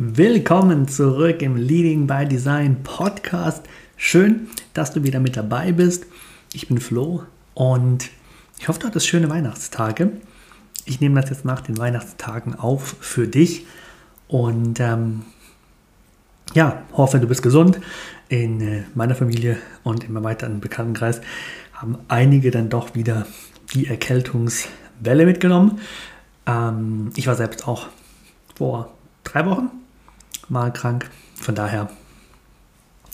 Willkommen zurück im Leading by Design Podcast. Schön, dass du wieder mit dabei bist. Ich bin Flo und ich hoffe, du hattest schöne Weihnachtstage. Ich nehme das jetzt nach den Weihnachtstagen auf für dich und ähm, ja, hoffe, du bist gesund. In äh, meiner Familie und in meinem weiteren Bekanntenkreis haben einige dann doch wieder die Erkältungswelle mitgenommen. Ähm, ich war selbst auch vor drei Wochen mal krank. Von daher,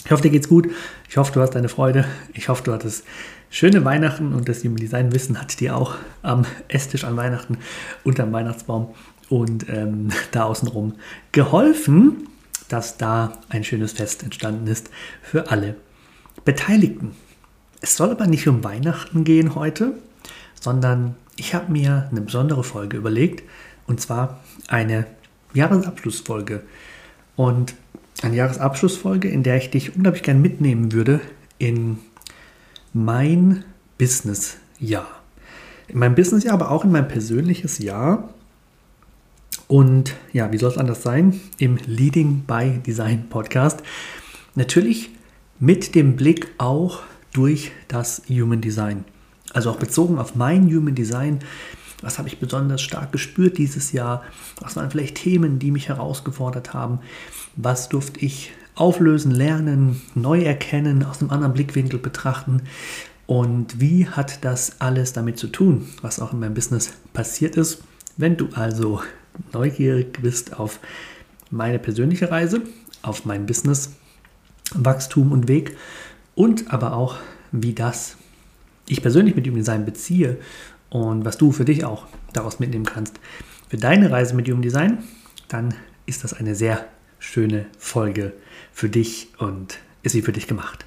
ich hoffe, dir geht's gut. Ich hoffe, du hast deine Freude. Ich hoffe, du hattest schöne Weihnachten und das Human Design Wissen hat dir auch am Esstisch an Weihnachten unterm Weihnachtsbaum und ähm, da außenrum geholfen, dass da ein schönes Fest entstanden ist für alle Beteiligten. Es soll aber nicht um Weihnachten gehen heute, sondern ich habe mir eine besondere Folge überlegt und zwar eine Jahresabschlussfolge und eine Jahresabschlussfolge, in der ich dich unglaublich gern mitnehmen würde in mein Business-Jahr. In meinem Business-Jahr, aber auch in mein persönliches Jahr. Und ja, wie soll es anders sein? Im Leading by Design Podcast. Natürlich mit dem Blick auch durch das Human Design. Also auch bezogen auf mein Human Design was habe ich besonders stark gespürt dieses Jahr? Was waren vielleicht Themen, die mich herausgefordert haben? Was durfte ich auflösen, lernen, neu erkennen, aus einem anderen Blickwinkel betrachten? Und wie hat das alles damit zu tun, was auch in meinem Business passiert ist? Wenn du also neugierig bist auf meine persönliche Reise, auf mein Business, Wachstum und Weg und aber auch, wie das ich persönlich mit Human Design beziehe und was du für dich auch daraus mitnehmen kannst für deine Reise mit Human Design, dann ist das eine sehr schöne Folge für dich und ist sie für dich gemacht.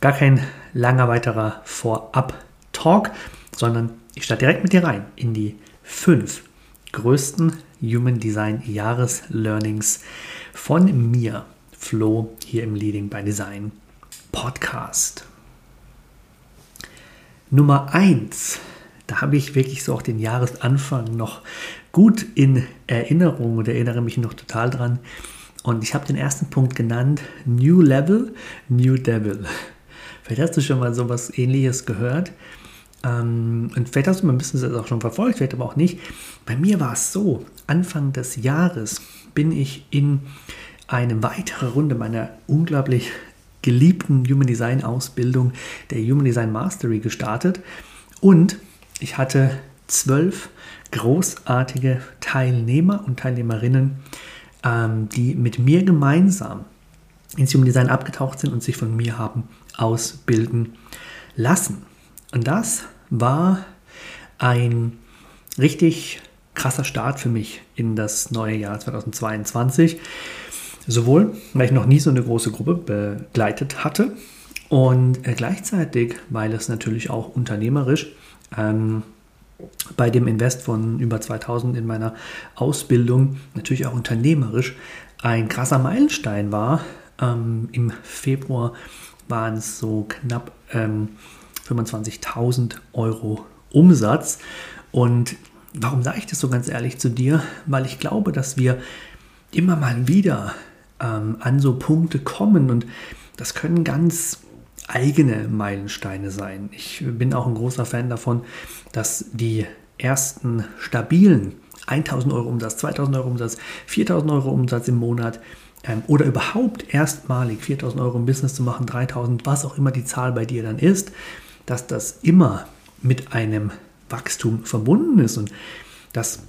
Gar kein langer weiterer Vorab-Talk, sondern ich starte direkt mit dir rein in die fünf größten Human Design Jahreslearnings von mir, Flo, hier im Leading by Design Podcast. Nummer 1, da habe ich wirklich so auch den Jahresanfang noch gut in Erinnerung und erinnere mich noch total dran. Und ich habe den ersten Punkt genannt, New Level, New Devil. Vielleicht hast du schon mal sowas ähnliches gehört. Ähm, und vielleicht hast du mein Business auch schon verfolgt, vielleicht aber auch nicht. Bei mir war es so, Anfang des Jahres bin ich in eine weitere Runde meiner unglaublich geliebten Human Design Ausbildung der Human Design Mastery gestartet und ich hatte zwölf großartige Teilnehmer und Teilnehmerinnen, ähm, die mit mir gemeinsam ins Human Design abgetaucht sind und sich von mir haben ausbilden lassen. Und das war ein richtig krasser Start für mich in das neue Jahr 2022. Sowohl, weil ich noch nie so eine große Gruppe begleitet hatte und äh, gleichzeitig, weil es natürlich auch unternehmerisch ähm, bei dem Invest von über 2000 in meiner Ausbildung, natürlich auch unternehmerisch, ein krasser Meilenstein war. Ähm, Im Februar waren es so knapp ähm, 25.000 Euro Umsatz. Und warum sage ich das so ganz ehrlich zu dir? Weil ich glaube, dass wir immer mal wieder ähm, an so Punkte kommen und das können ganz eigene Meilensteine sein. Ich bin auch ein großer Fan davon, dass die ersten stabilen 1000 Euro Umsatz, 2000 Euro Umsatz, 4000 Euro Umsatz im Monat ähm, oder überhaupt erstmalig 4000 Euro im Business zu machen, 3000, was auch immer die Zahl bei dir dann ist, dass das immer mit einem Wachstum verbunden ist und dass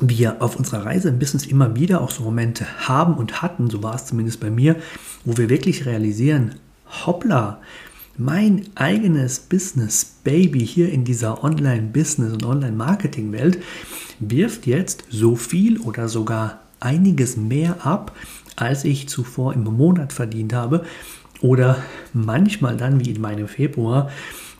wir auf unserer Reise im Business immer wieder auch so Momente haben und hatten, so war es zumindest bei mir, wo wir wirklich realisieren, hoppla, mein eigenes Business Baby hier in dieser Online-Business- und Online-Marketing-Welt wirft jetzt so viel oder sogar einiges mehr ab, als ich zuvor im Monat verdient habe. Oder manchmal dann, wie in meinem Februar,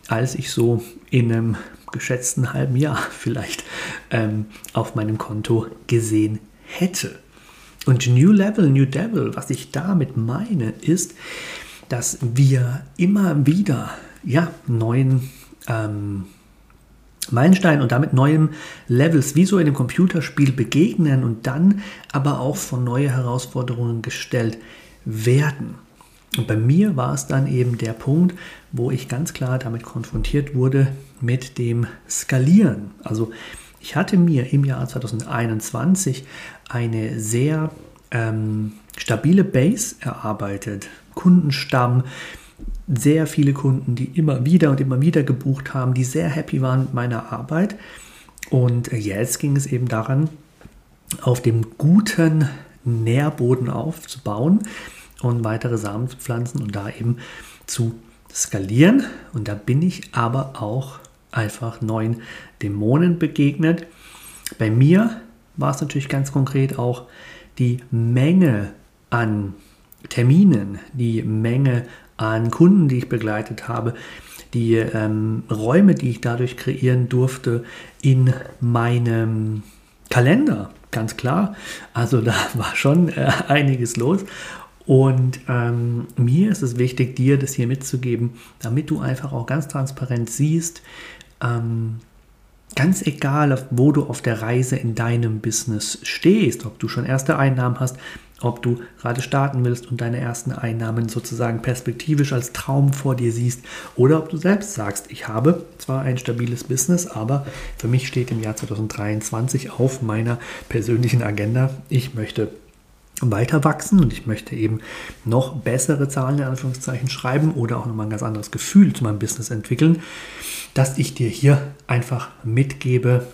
als ich so in einem geschätzten halben Jahr vielleicht ähm, auf meinem Konto gesehen hätte. Und New Level, New Devil, was ich damit meine, ist, dass wir immer wieder ja, neuen ähm, Meilensteinen und damit neuen Levels wie so in einem Computerspiel begegnen und dann aber auch vor neue Herausforderungen gestellt werden. Und bei mir war es dann eben der Punkt, wo ich ganz klar damit konfrontiert wurde mit dem Skalieren. Also ich hatte mir im Jahr 2021 eine sehr ähm, stabile Base erarbeitet, Kundenstamm, sehr viele Kunden, die immer wieder und immer wieder gebucht haben, die sehr happy waren mit meiner Arbeit. Und jetzt ging es eben daran, auf dem guten Nährboden aufzubauen und weitere Samen zu pflanzen und da eben zu skalieren. Und da bin ich aber auch einfach neuen Dämonen begegnet. Bei mir war es natürlich ganz konkret auch die Menge an Terminen, die Menge an Kunden, die ich begleitet habe, die ähm, Räume, die ich dadurch kreieren durfte in meinem Kalender, ganz klar. Also da war schon äh, einiges los. Und ähm, mir ist es wichtig, dir das hier mitzugeben, damit du einfach auch ganz transparent siehst, ähm, ganz egal, wo du auf der Reise in deinem Business stehst, ob du schon erste Einnahmen hast, ob du gerade starten willst und deine ersten Einnahmen sozusagen perspektivisch als Traum vor dir siehst oder ob du selbst sagst, ich habe zwar ein stabiles Business, aber für mich steht im Jahr 2023 auf meiner persönlichen Agenda, ich möchte weiter wachsen. Und ich möchte eben noch bessere Zahlen in Anführungszeichen schreiben oder auch nochmal ein ganz anderes Gefühl zu meinem Business entwickeln, dass ich dir hier einfach mitgebe,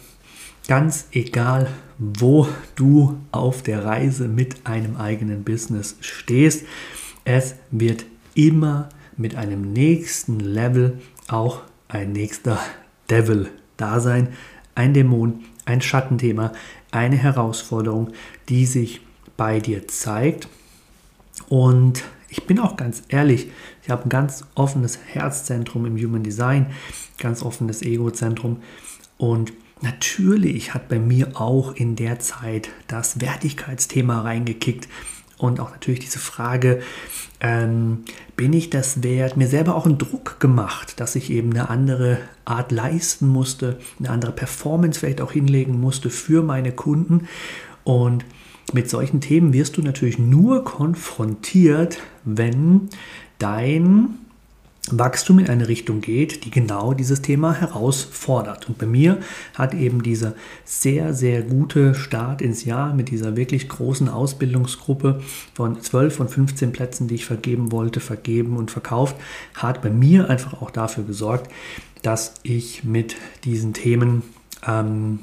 ganz egal, wo du auf der Reise mit einem eigenen Business stehst, es wird immer mit einem nächsten Level auch ein nächster Devil da sein, ein Dämon, ein Schattenthema, eine Herausforderung, die sich bei dir zeigt. Und ich bin auch ganz ehrlich, ich habe ein ganz offenes Herzzentrum im Human Design, ganz offenes Egozentrum. Und natürlich hat bei mir auch in der Zeit das Wertigkeitsthema reingekickt. Und auch natürlich diese Frage, ähm, bin ich das wert? Mir selber auch einen Druck gemacht, dass ich eben eine andere Art leisten musste, eine andere Performance vielleicht auch hinlegen musste für meine Kunden. Und mit solchen Themen wirst du natürlich nur konfrontiert, wenn dein Wachstum in eine Richtung geht, die genau dieses Thema herausfordert. Und bei mir hat eben dieser sehr, sehr gute Start ins Jahr mit dieser wirklich großen Ausbildungsgruppe von 12 von 15 Plätzen, die ich vergeben wollte, vergeben und verkauft, hat bei mir einfach auch dafür gesorgt, dass ich mit diesen Themen ähm,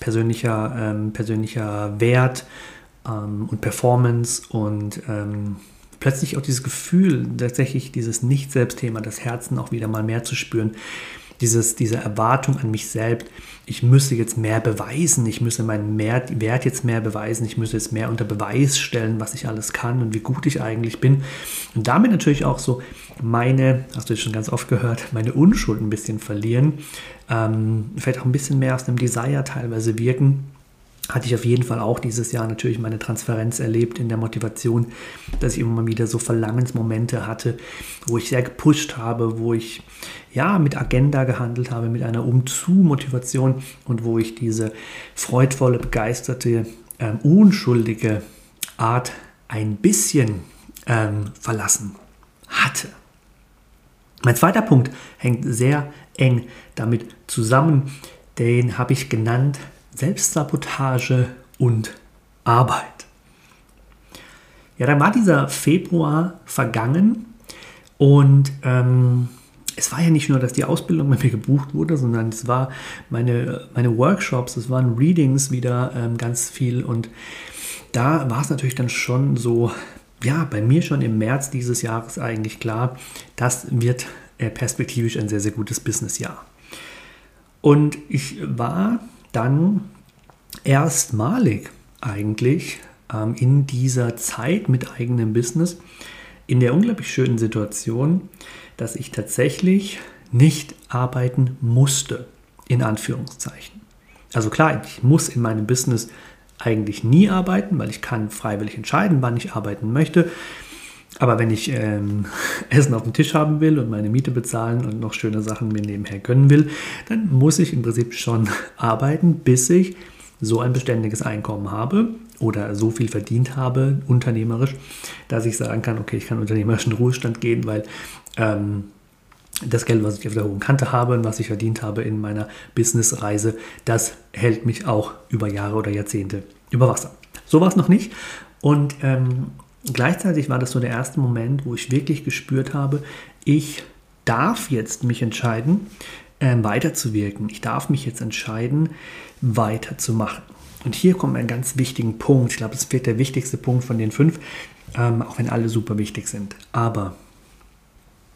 persönlicher, ähm, persönlicher Wert ähm, und Performance und ähm, plötzlich auch dieses Gefühl, tatsächlich dieses Nicht-Selbst-Thema, das Herzen auch wieder mal mehr zu spüren, dieses, diese Erwartung an mich selbst, ich müsse jetzt mehr beweisen, ich müsse meinen Wert jetzt mehr beweisen, ich müsse jetzt mehr unter Beweis stellen, was ich alles kann und wie gut ich eigentlich bin. Und damit natürlich auch so meine, hast du jetzt schon ganz oft gehört, meine Unschuld ein bisschen verlieren, ähm, vielleicht auch ein bisschen mehr aus einem Desire teilweise wirken hatte ich auf jeden Fall auch dieses Jahr natürlich meine Transferenz erlebt in der Motivation, dass ich immer wieder so Verlangensmomente hatte, wo ich sehr gepusht habe, wo ich ja mit Agenda gehandelt habe, mit einer Umzu-Motivation und wo ich diese freudvolle, begeisterte, ähm, unschuldige Art ein bisschen ähm, verlassen hatte. Mein zweiter Punkt hängt sehr eng damit zusammen, den habe ich genannt Selbstsabotage und Arbeit. Ja, dann war dieser Februar vergangen und ähm, es war ja nicht nur, dass die Ausbildung bei mir gebucht wurde, sondern es war meine, meine Workshops, es waren Readings wieder ähm, ganz viel und da war es natürlich dann schon so, ja, bei mir schon im März dieses Jahres eigentlich klar, das wird äh, perspektivisch ein sehr, sehr gutes Businessjahr. Und ich war dann erstmalig eigentlich ähm, in dieser Zeit mit eigenem Business in der unglaublich schönen Situation, dass ich tatsächlich nicht arbeiten musste, in Anführungszeichen. Also klar, ich muss in meinem Business eigentlich nie arbeiten, weil ich kann freiwillig entscheiden, wann ich arbeiten möchte. Aber wenn ich ähm, Essen auf dem Tisch haben will und meine Miete bezahlen und noch schöne Sachen mir nebenher gönnen will, dann muss ich im Prinzip schon arbeiten, bis ich so ein beständiges Einkommen habe oder so viel verdient habe, unternehmerisch, dass ich sagen kann, okay, ich kann unternehmerisch in Ruhestand gehen, weil ähm, das Geld, was ich auf der hohen Kante habe und was ich verdient habe in meiner Businessreise, das hält mich auch über Jahre oder Jahrzehnte über Wasser. So war es noch nicht. Und ähm, gleichzeitig war das so der erste Moment, wo ich wirklich gespürt habe, ich darf jetzt mich entscheiden, ähm, weiterzuwirken. Ich darf mich jetzt entscheiden, weiterzumachen. Und hier kommt ein ganz wichtigen Punkt. Ich glaube, es wird der wichtigste Punkt von den fünf, ähm, auch wenn alle super wichtig sind. Aber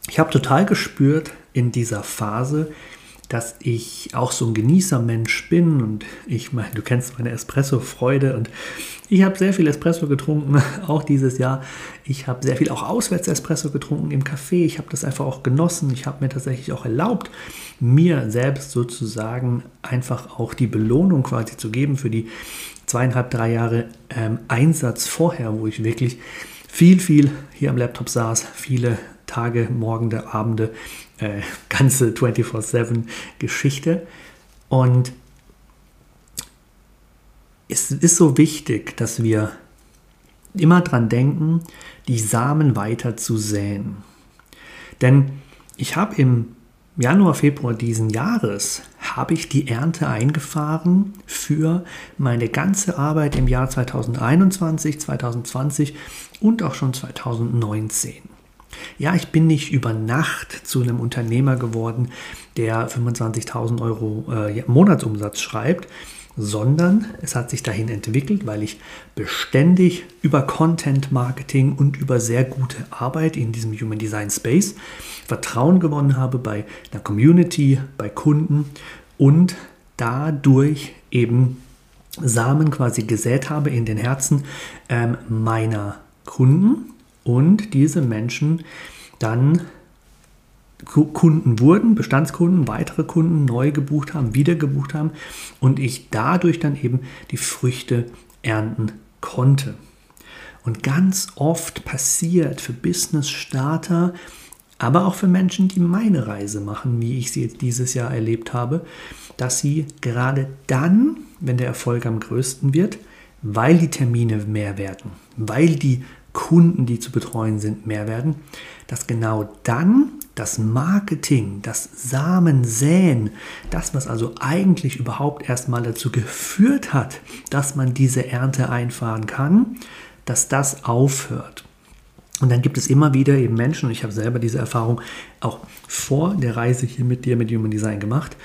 ich habe total gespürt in dieser Phase, dass ich auch so ein Genießermensch bin und ich meine, du kennst meine Espresso-Freude und ich habe sehr viel Espresso getrunken, auch dieses Jahr. Ich habe sehr viel auch auswärts Espresso getrunken im Café. Ich habe das einfach auch genossen. Ich habe mir tatsächlich auch erlaubt, mir selbst sozusagen einfach auch die Belohnung quasi zu geben für die zweieinhalb, drei Jahre ähm, Einsatz vorher, wo ich wirklich viel, viel hier am Laptop saß, viele Tage, Morgende, Abende, äh, ganze 24-7 Geschichte. Und es ist so wichtig, dass wir immer dran denken, die Samen weiter zu säen. Denn ich habe im Januar, Februar diesen Jahres habe ich die Ernte eingefahren für meine ganze Arbeit im Jahr 2021, 2020 und auch schon 2019. Ja, ich bin nicht über Nacht zu einem Unternehmer geworden, der 25.000 Euro äh, Monatsumsatz schreibt, sondern es hat sich dahin entwickelt, weil ich beständig über Content Marketing und über sehr gute Arbeit in diesem Human Design Space Vertrauen gewonnen habe bei der Community, bei Kunden und dadurch eben Samen quasi gesät habe in den Herzen ähm, meiner Kunden und diese Menschen dann Kunden wurden, Bestandskunden, weitere Kunden neu gebucht haben, wieder gebucht haben und ich dadurch dann eben die Früchte ernten konnte. Und ganz oft passiert für Business-Starter, aber auch für Menschen, die meine Reise machen, wie ich sie jetzt dieses Jahr erlebt habe, dass sie gerade dann, wenn der Erfolg am größten wird, weil die Termine mehr werden, weil die Kunden, die zu betreuen sind, mehr werden, dass genau dann das Marketing, das Samensäen, das, was also eigentlich überhaupt erstmal dazu geführt hat, dass man diese Ernte einfahren kann, dass das aufhört. Und dann gibt es immer wieder eben Menschen, und ich habe selber diese Erfahrung auch vor der Reise hier mit dir, mit Human Design gemacht,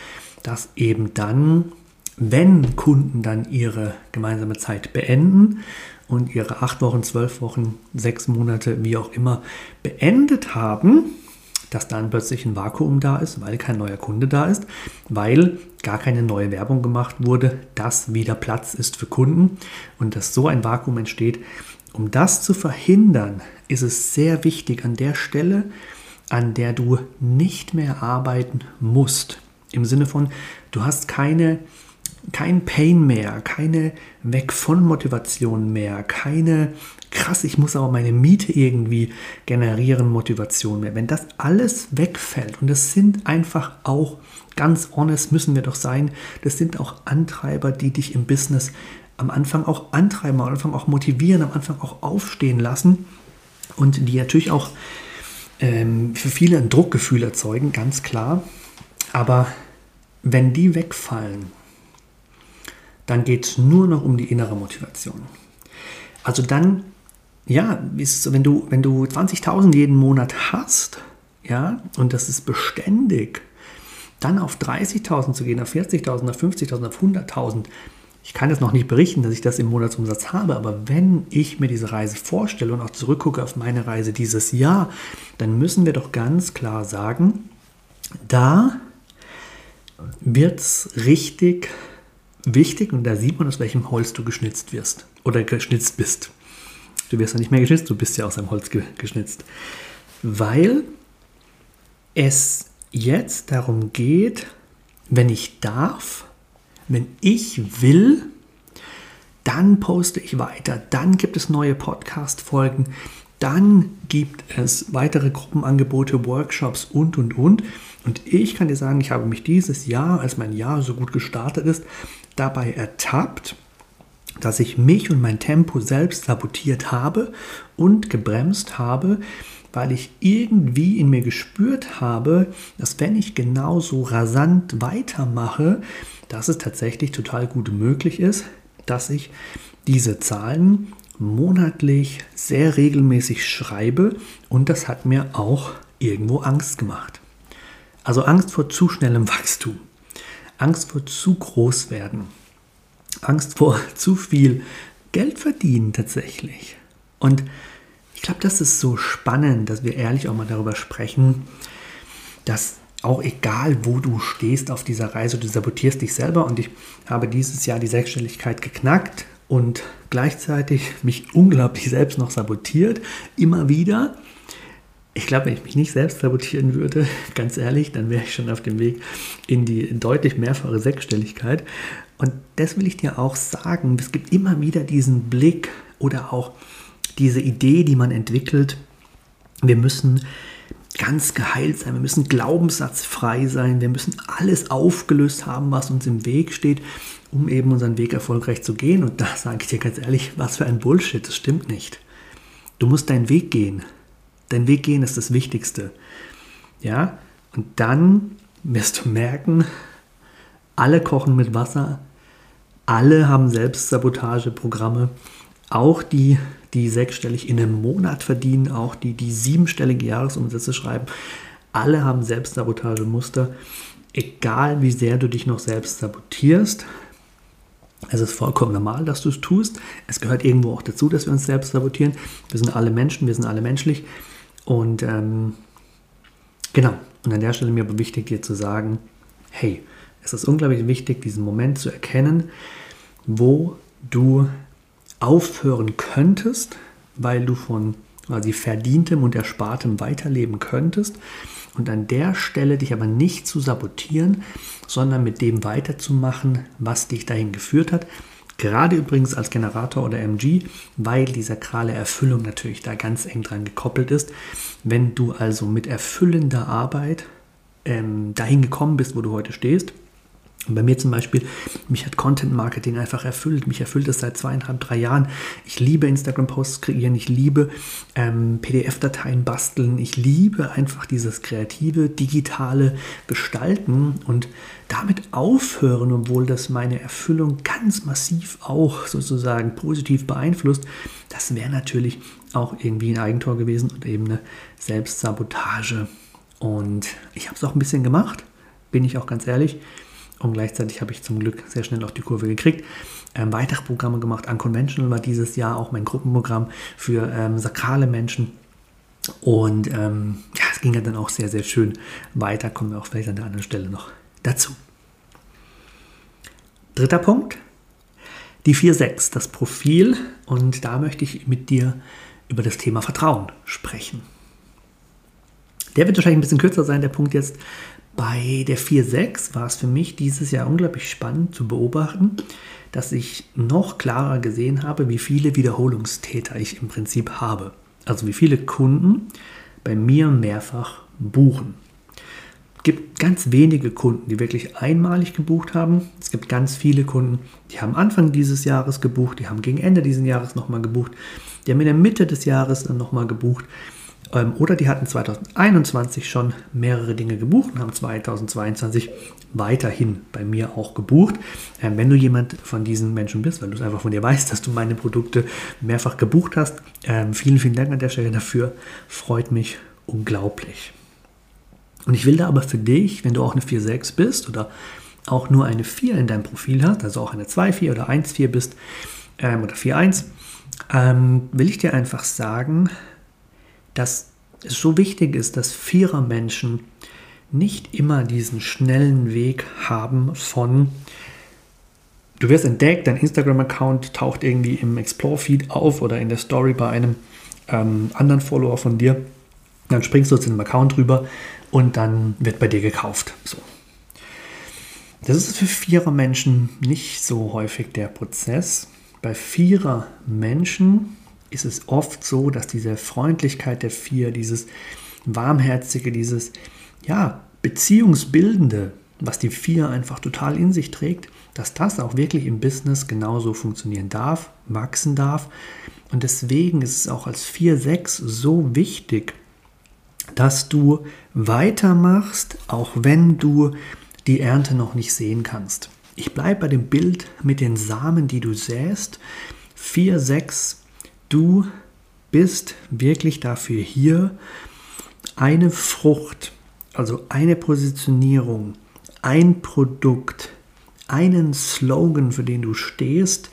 dass eben dann, wenn Kunden dann ihre gemeinsame Zeit beenden und ihre acht Wochen, zwölf Wochen, sechs Monate, wie auch immer, beendet haben, dass dann plötzlich ein Vakuum da ist, weil kein neuer Kunde da ist, weil gar keine neue Werbung gemacht wurde, dass wieder Platz ist für Kunden und dass so ein Vakuum entsteht. Um das zu verhindern, ist es sehr wichtig an der Stelle an der du nicht mehr arbeiten musst. Im Sinne von, du hast keine, kein Pain mehr, keine Weg von Motivation mehr, keine krass, ich muss aber meine Miete irgendwie generieren, Motivation mehr. Wenn das alles wegfällt, und das sind einfach auch, ganz honest müssen wir doch sein, das sind auch Antreiber, die dich im Business am Anfang auch antreiben, am Anfang auch motivieren, am Anfang auch aufstehen lassen und die natürlich auch ähm, für viele ein Druckgefühl erzeugen, ganz klar. Aber wenn die wegfallen, dann geht es nur noch um die innere Motivation. Also dann, ja, wenn du, wenn du 20.000 jeden Monat hast, ja, und das ist beständig, dann auf 30.000 zu gehen, auf 40.000, auf 50.000, auf 100.000, ich kann jetzt noch nicht berichten, dass ich das im Monatsumsatz habe, aber wenn ich mir diese Reise vorstelle und auch zurückgucke auf meine Reise dieses Jahr, dann müssen wir doch ganz klar sagen, da wird es richtig wichtig und da sieht man, aus welchem Holz du geschnitzt wirst oder geschnitzt bist. Du wirst ja nicht mehr geschnitzt, du bist ja aus einem Holz ge geschnitzt. Weil es jetzt darum geht, wenn ich darf, wenn ich will, dann poste ich weiter, dann gibt es neue Podcast-Folgen, dann gibt es weitere Gruppenangebote, Workshops und, und, und. Und ich kann dir sagen, ich habe mich dieses Jahr, als mein Jahr so gut gestartet ist, dabei ertappt, dass ich mich und mein Tempo selbst sabotiert habe und gebremst habe, weil ich irgendwie in mir gespürt habe, dass wenn ich genauso rasant weitermache, dass es tatsächlich total gut möglich ist, dass ich diese Zahlen monatlich sehr regelmäßig schreibe und das hat mir auch irgendwo Angst gemacht. Also Angst vor zu schnellem Wachstum, Angst vor zu groß werden, Angst vor zu viel Geld verdienen tatsächlich. Und ich glaube, das ist so spannend, dass wir ehrlich auch mal darüber sprechen, dass auch egal, wo du stehst auf dieser Reise, du sabotierst dich selber. Und ich habe dieses Jahr die Sechsstelligkeit geknackt und gleichzeitig mich unglaublich selbst noch sabotiert, immer wieder. Ich glaube, wenn ich mich nicht selbst sabotieren würde, ganz ehrlich, dann wäre ich schon auf dem Weg in die deutlich mehrfache Sechsstelligkeit. Und das will ich dir auch sagen. Es gibt immer wieder diesen Blick oder auch diese Idee, die man entwickelt. Wir müssen ganz geheilt sein, wir müssen glaubenssatzfrei sein, wir müssen alles aufgelöst haben, was uns im Weg steht, um eben unseren Weg erfolgreich zu gehen. Und da sage ich dir ganz ehrlich, was für ein Bullshit, das stimmt nicht. Du musst deinen Weg gehen. Dein Weg gehen ist das Wichtigste. Ja, und dann wirst du merken, alle kochen mit Wasser, alle haben Selbstsabotageprogramme, auch die die sechsstellig in einem Monat verdienen, auch die, die siebenstellige Jahresumsätze schreiben. Alle haben Selbstsabotagemuster. Egal wie sehr du dich noch selbst sabotierst, es ist vollkommen normal, dass du es tust. Es gehört irgendwo auch dazu, dass wir uns selbst sabotieren. Wir sind alle Menschen, wir sind alle menschlich. Und ähm, genau, und an der Stelle mir aber wichtig, dir zu sagen, hey, es ist unglaublich wichtig, diesen Moment zu erkennen, wo du aufhören könntest, weil du von quasi verdientem und erspartem weiterleben könntest und an der Stelle dich aber nicht zu sabotieren, sondern mit dem weiterzumachen, was dich dahin geführt hat. Gerade übrigens als Generator oder MG, weil die sakrale Erfüllung natürlich da ganz eng dran gekoppelt ist. Wenn du also mit erfüllender Arbeit ähm, dahin gekommen bist, wo du heute stehst, und bei mir zum Beispiel, mich hat Content Marketing einfach erfüllt. Mich erfüllt es seit zweieinhalb, drei Jahren. Ich liebe Instagram-Posts kreieren, ich liebe ähm, PDF-Dateien basteln, ich liebe einfach dieses kreative, digitale Gestalten und damit aufhören, obwohl das meine Erfüllung ganz massiv auch sozusagen positiv beeinflusst. Das wäre natürlich auch irgendwie ein Eigentor gewesen und eben eine Selbstsabotage. Und ich habe es auch ein bisschen gemacht, bin ich auch ganz ehrlich. Und gleichzeitig habe ich zum Glück sehr schnell auch die Kurve gekriegt. Ähm, weitere Programme gemacht. Unconventional war dieses Jahr auch mein Gruppenprogramm für ähm, sakrale Menschen. Und ähm, ja, es ging ja dann auch sehr, sehr schön weiter. Kommen wir auch vielleicht an der anderen Stelle noch dazu. Dritter Punkt. Die 4.6, das Profil. Und da möchte ich mit dir über das Thema Vertrauen sprechen. Der wird wahrscheinlich ein bisschen kürzer sein, der Punkt jetzt. Bei der 4.6 war es für mich dieses Jahr unglaublich spannend zu beobachten, dass ich noch klarer gesehen habe, wie viele Wiederholungstäter ich im Prinzip habe. Also wie viele Kunden bei mir mehrfach buchen. Es gibt ganz wenige Kunden, die wirklich einmalig gebucht haben. Es gibt ganz viele Kunden, die haben Anfang dieses Jahres gebucht, die haben gegen Ende dieses Jahres nochmal gebucht, die haben in der Mitte des Jahres dann nochmal gebucht. Ähm, oder die hatten 2021 schon mehrere Dinge gebucht und haben 2022 weiterhin bei mir auch gebucht. Ähm, wenn du jemand von diesen Menschen bist, weil du es einfach von dir weißt, dass du meine Produkte mehrfach gebucht hast, ähm, vielen, vielen Dank an der Stelle dafür. Freut mich unglaublich. Und ich will da aber für dich, wenn du auch eine 4.6 bist oder auch nur eine 4 in deinem Profil hast, also auch eine 2.4 oder 1.4 bist oder 4.1, ähm, will ich dir einfach sagen, dass es so wichtig ist, dass Vierer-Menschen nicht immer diesen schnellen Weg haben von du wirst entdeckt, dein Instagram-Account taucht irgendwie im Explore-Feed auf oder in der Story bei einem ähm, anderen Follower von dir. Dann springst du zu dem Account rüber und dann wird bei dir gekauft. So. Das ist für Vierer-Menschen nicht so häufig der Prozess. Bei Vierer-Menschen ist es oft so, dass diese Freundlichkeit der Vier, dieses Warmherzige, dieses ja, Beziehungsbildende, was die Vier einfach total in sich trägt, dass das auch wirklich im Business genauso funktionieren darf, wachsen darf. Und deswegen ist es auch als 4-6 so wichtig, dass du weitermachst, auch wenn du die Ernte noch nicht sehen kannst. Ich bleibe bei dem Bild mit den Samen, die du säst. 4, 6 Du bist wirklich dafür hier, eine Frucht, also eine Positionierung, ein Produkt, einen Slogan, für den du stehst,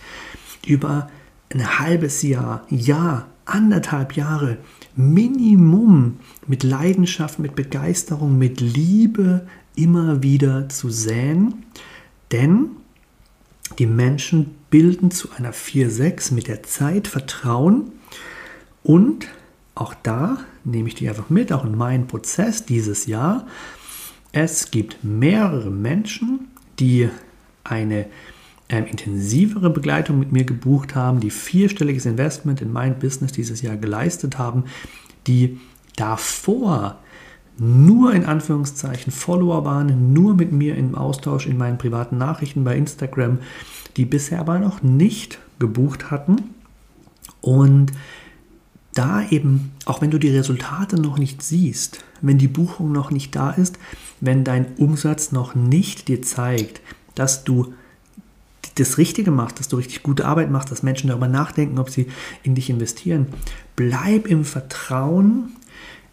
über ein halbes Jahr, Jahr, anderthalb Jahre, Minimum mit Leidenschaft, mit Begeisterung, mit Liebe immer wieder zu säen. Denn die Menschen bilden zu einer 4-6 mit der Zeit Vertrauen und auch da nehme ich die einfach mit, auch in meinen Prozess dieses Jahr. Es gibt mehrere Menschen, die eine ähm, intensivere Begleitung mit mir gebucht haben, die vierstelliges Investment in mein Business dieses Jahr geleistet haben, die davor nur in Anführungszeichen Follower waren, nur mit mir im Austausch in meinen privaten Nachrichten bei Instagram, die bisher aber noch nicht gebucht hatten. Und da eben, auch wenn du die Resultate noch nicht siehst, wenn die Buchung noch nicht da ist, wenn dein Umsatz noch nicht dir zeigt, dass du das Richtige machst, dass du richtig gute Arbeit machst, dass Menschen darüber nachdenken, ob sie in dich investieren, bleib im Vertrauen,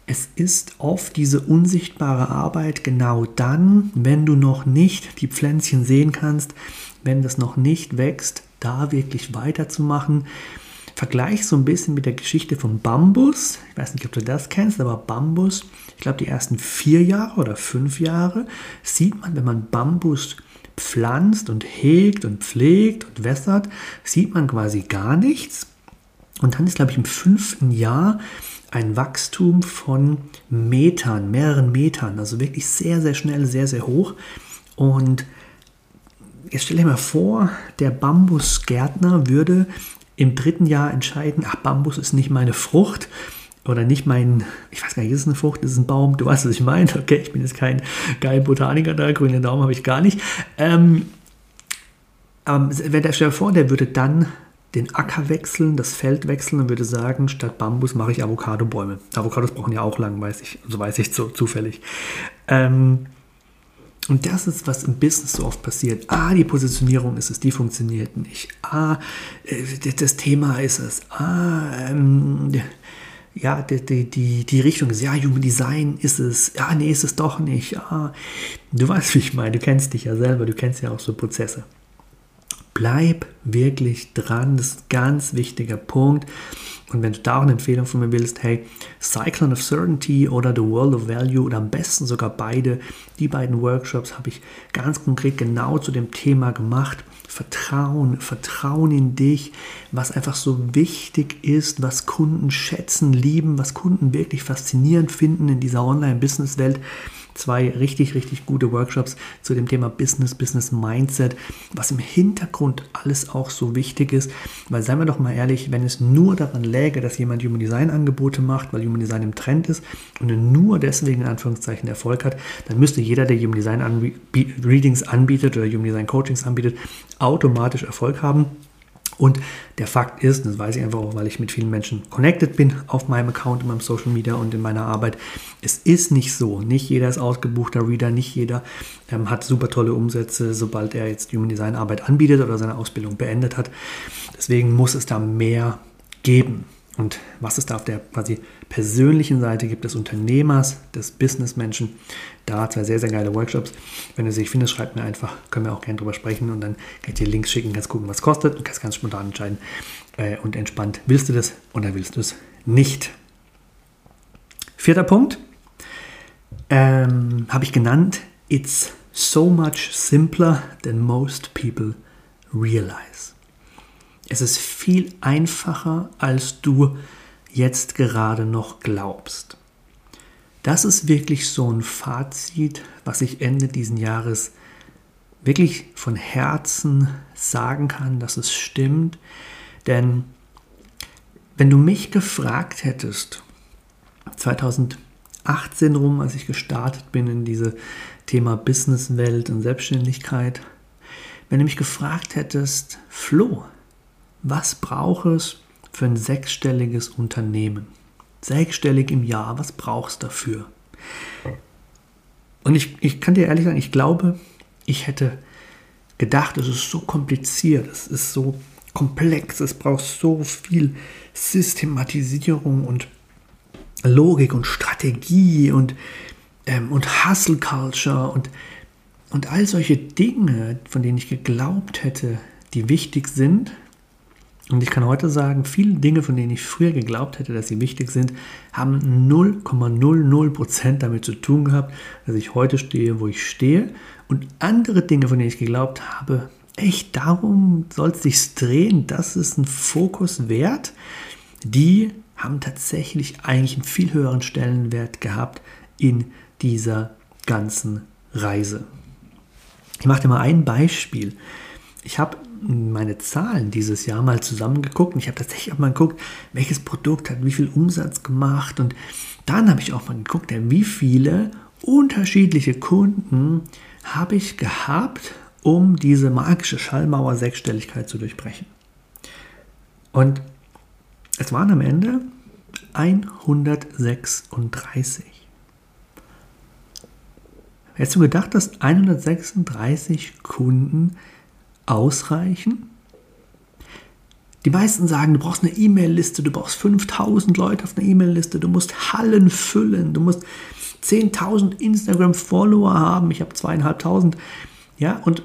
es ist oft diese unsichtbare Arbeit genau dann, wenn du noch nicht die Pflänzchen sehen kannst, wenn das noch nicht wächst, da wirklich weiterzumachen. Vergleich so ein bisschen mit der Geschichte von Bambus. Ich weiß nicht, ob du das kennst, aber Bambus, ich glaube, die ersten vier Jahre oder fünf Jahre sieht man, wenn man Bambus pflanzt und hegt und pflegt und wässert, sieht man quasi gar nichts. Und dann ist, glaube ich, im fünften Jahr ein Wachstum von Metern, mehreren Metern, also wirklich sehr, sehr schnell, sehr, sehr hoch. Und jetzt stell dir mal vor, der Bambusgärtner würde im dritten Jahr entscheiden, ach, Bambus ist nicht meine Frucht oder nicht mein, ich weiß gar nicht, ist es eine Frucht, ist es ein Baum, du weißt, was ich meine. Okay, ich bin jetzt kein geil Botaniker da, grüne Daumen habe ich gar nicht. Ähm, aber wenn der stell dir vor, der würde dann den Acker wechseln, das Feld wechseln und würde sagen, statt Bambus mache ich Avocado-Bäume. Avocados brauchen ja auch lang, weiß ich, so weiß ich so zufällig. Ähm, und das ist, was im Business so oft passiert. Ah, die Positionierung ist es, die funktioniert nicht. Ah, äh, das Thema ist es. Ah, ähm, ja, die, die, die, Richtung ist, ja, Human Design ist es. Ja, nee, ist es doch nicht. Ah, du weißt, wie ich meine, du kennst dich ja selber, du kennst ja auch so Prozesse Bleib wirklich dran, das ist ein ganz wichtiger Punkt. Und wenn du da auch eine Empfehlung von mir willst, hey, Cyclone of Certainty oder The World of Value oder am besten sogar beide, die beiden Workshops habe ich ganz konkret genau zu dem Thema gemacht. Vertrauen, Vertrauen in dich, was einfach so wichtig ist, was Kunden schätzen, lieben, was Kunden wirklich faszinierend finden in dieser Online-Business-Welt zwei richtig, richtig gute Workshops zu dem Thema Business, Business Mindset, was im Hintergrund alles auch so wichtig ist. Weil seien wir doch mal ehrlich, wenn es nur daran läge, dass jemand Human Design Angebote macht, weil Human Design im Trend ist und nur deswegen in Anführungszeichen Erfolg hat, dann müsste jeder, der Human Design Anb Readings anbietet oder Human Design Coachings anbietet, automatisch Erfolg haben. Und der Fakt ist, das weiß ich einfach auch, weil ich mit vielen Menschen connected bin auf meinem Account, in meinem Social Media und in meiner Arbeit, es ist nicht so. Nicht jeder ist ausgebuchter Reader, nicht jeder ähm, hat super tolle Umsätze, sobald er jetzt Human Design Arbeit anbietet oder seine Ausbildung beendet hat. Deswegen muss es da mehr geben. Und was es da auf der quasi persönlichen Seite gibt, des Unternehmers, des Businessmenschen, da zwei sehr, sehr geile Workshops. Wenn du sie findest, schreib mir einfach, können wir auch gerne drüber sprechen und dann kann ich dir Links schicken, kannst gucken, was kostet und kannst ganz spontan entscheiden äh, und entspannt, willst du das oder willst du es nicht. Vierter Punkt ähm, habe ich genannt, it's so much simpler than most people realize. Es ist viel einfacher, als du jetzt gerade noch glaubst. Das ist wirklich so ein Fazit, was ich Ende diesen Jahres wirklich von Herzen sagen kann, dass es stimmt. Denn wenn du mich gefragt hättest, 2018 rum, als ich gestartet bin in diese Thema Businesswelt und Selbstständigkeit, wenn du mich gefragt hättest, Flo, was braucht es für ein sechsstelliges Unternehmen? Sechsstellig im Jahr, was brauchst du dafür? Und ich, ich kann dir ehrlich sagen, ich glaube, ich hätte gedacht, es ist so kompliziert, es ist so komplex, es braucht so viel Systematisierung und Logik und Strategie und, ähm, und Hustle Culture und, und all solche Dinge, von denen ich geglaubt hätte, die wichtig sind, und ich kann heute sagen, viele Dinge, von denen ich früher geglaubt hätte, dass sie wichtig sind, haben 0,00% damit zu tun gehabt, dass ich heute stehe, wo ich stehe. Und andere Dinge, von denen ich geglaubt habe, echt darum soll es sich drehen, das ist ein Fokus wert, die haben tatsächlich eigentlich einen viel höheren Stellenwert gehabt in dieser ganzen Reise. Ich mache dir mal ein Beispiel. Ich habe meine Zahlen dieses Jahr mal zusammengeguckt und ich habe tatsächlich auch mal geguckt, welches Produkt hat wie viel Umsatz gemacht und dann habe ich auch mal geguckt, wie viele unterschiedliche Kunden habe ich gehabt, um diese magische Schallmauer Sechsstelligkeit zu durchbrechen. Und es waren am Ende 136. Hättest du gedacht, dass 136 Kunden ausreichen? Die meisten sagen, du brauchst eine E-Mail-Liste, du brauchst 5000 Leute auf einer E-Mail-Liste, du musst Hallen füllen, du musst 10.000 Instagram-Follower haben, ich habe zweieinhalbtausend. Ja, und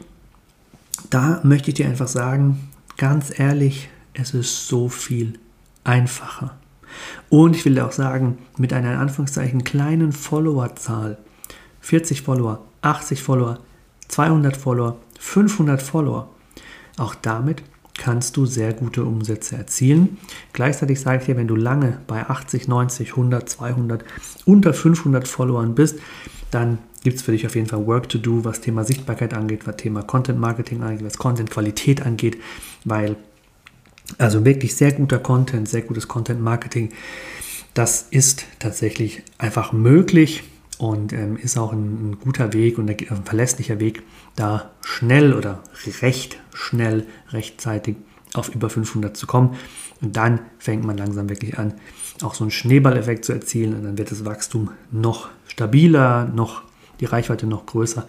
da möchte ich dir einfach sagen, ganz ehrlich, es ist so viel einfacher. Und ich will dir auch sagen, mit einer in Anführungszeichen kleinen Followerzahl, 40 Follower, 80 Follower, 200 Follower, 500 Follower. Auch damit kannst du sehr gute Umsätze erzielen. Gleichzeitig sage ich dir, wenn du lange bei 80, 90, 100, 200, unter 500 Followern bist, dann gibt es für dich auf jeden Fall Work to do, was Thema Sichtbarkeit angeht, was Thema Content Marketing angeht, was Content Qualität angeht, weil also wirklich sehr guter Content, sehr gutes Content Marketing, das ist tatsächlich einfach möglich und ähm, ist auch ein, ein, guter Weg und ein verlässlicher Weg, da schnell oder recht schnell, rechtzeitig auf über 500 zu kommen. Und dann fängt man langsam wirklich an, auch so einen Schneeballeffekt zu erzielen und dann wird das Wachstum noch stabiler, noch die Reichweite noch größer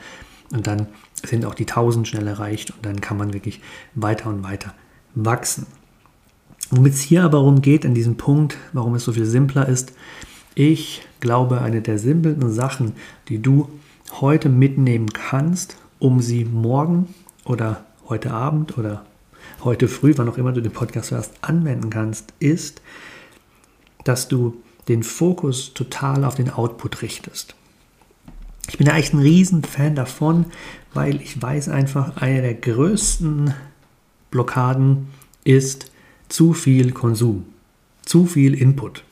und dann sind auch die 1000 schnell erreicht und dann kann man wirklich weiter und weiter wachsen. Womit es hier aber darum geht, an diesem Punkt, warum es so viel simpler ist, ich glaube, eine der simpelsten Sachen, die du heute mitnehmen kannst, um sie morgen oder heute Abend oder heute früh, wann auch immer du den Podcast hörst, anwenden kannst, ist, dass du den Fokus total auf den Output richtest. Ich bin ja echt ein Riesenfan davon, weil ich weiß einfach, eine der größten Blockaden ist zu viel Konsum, zu viel Input.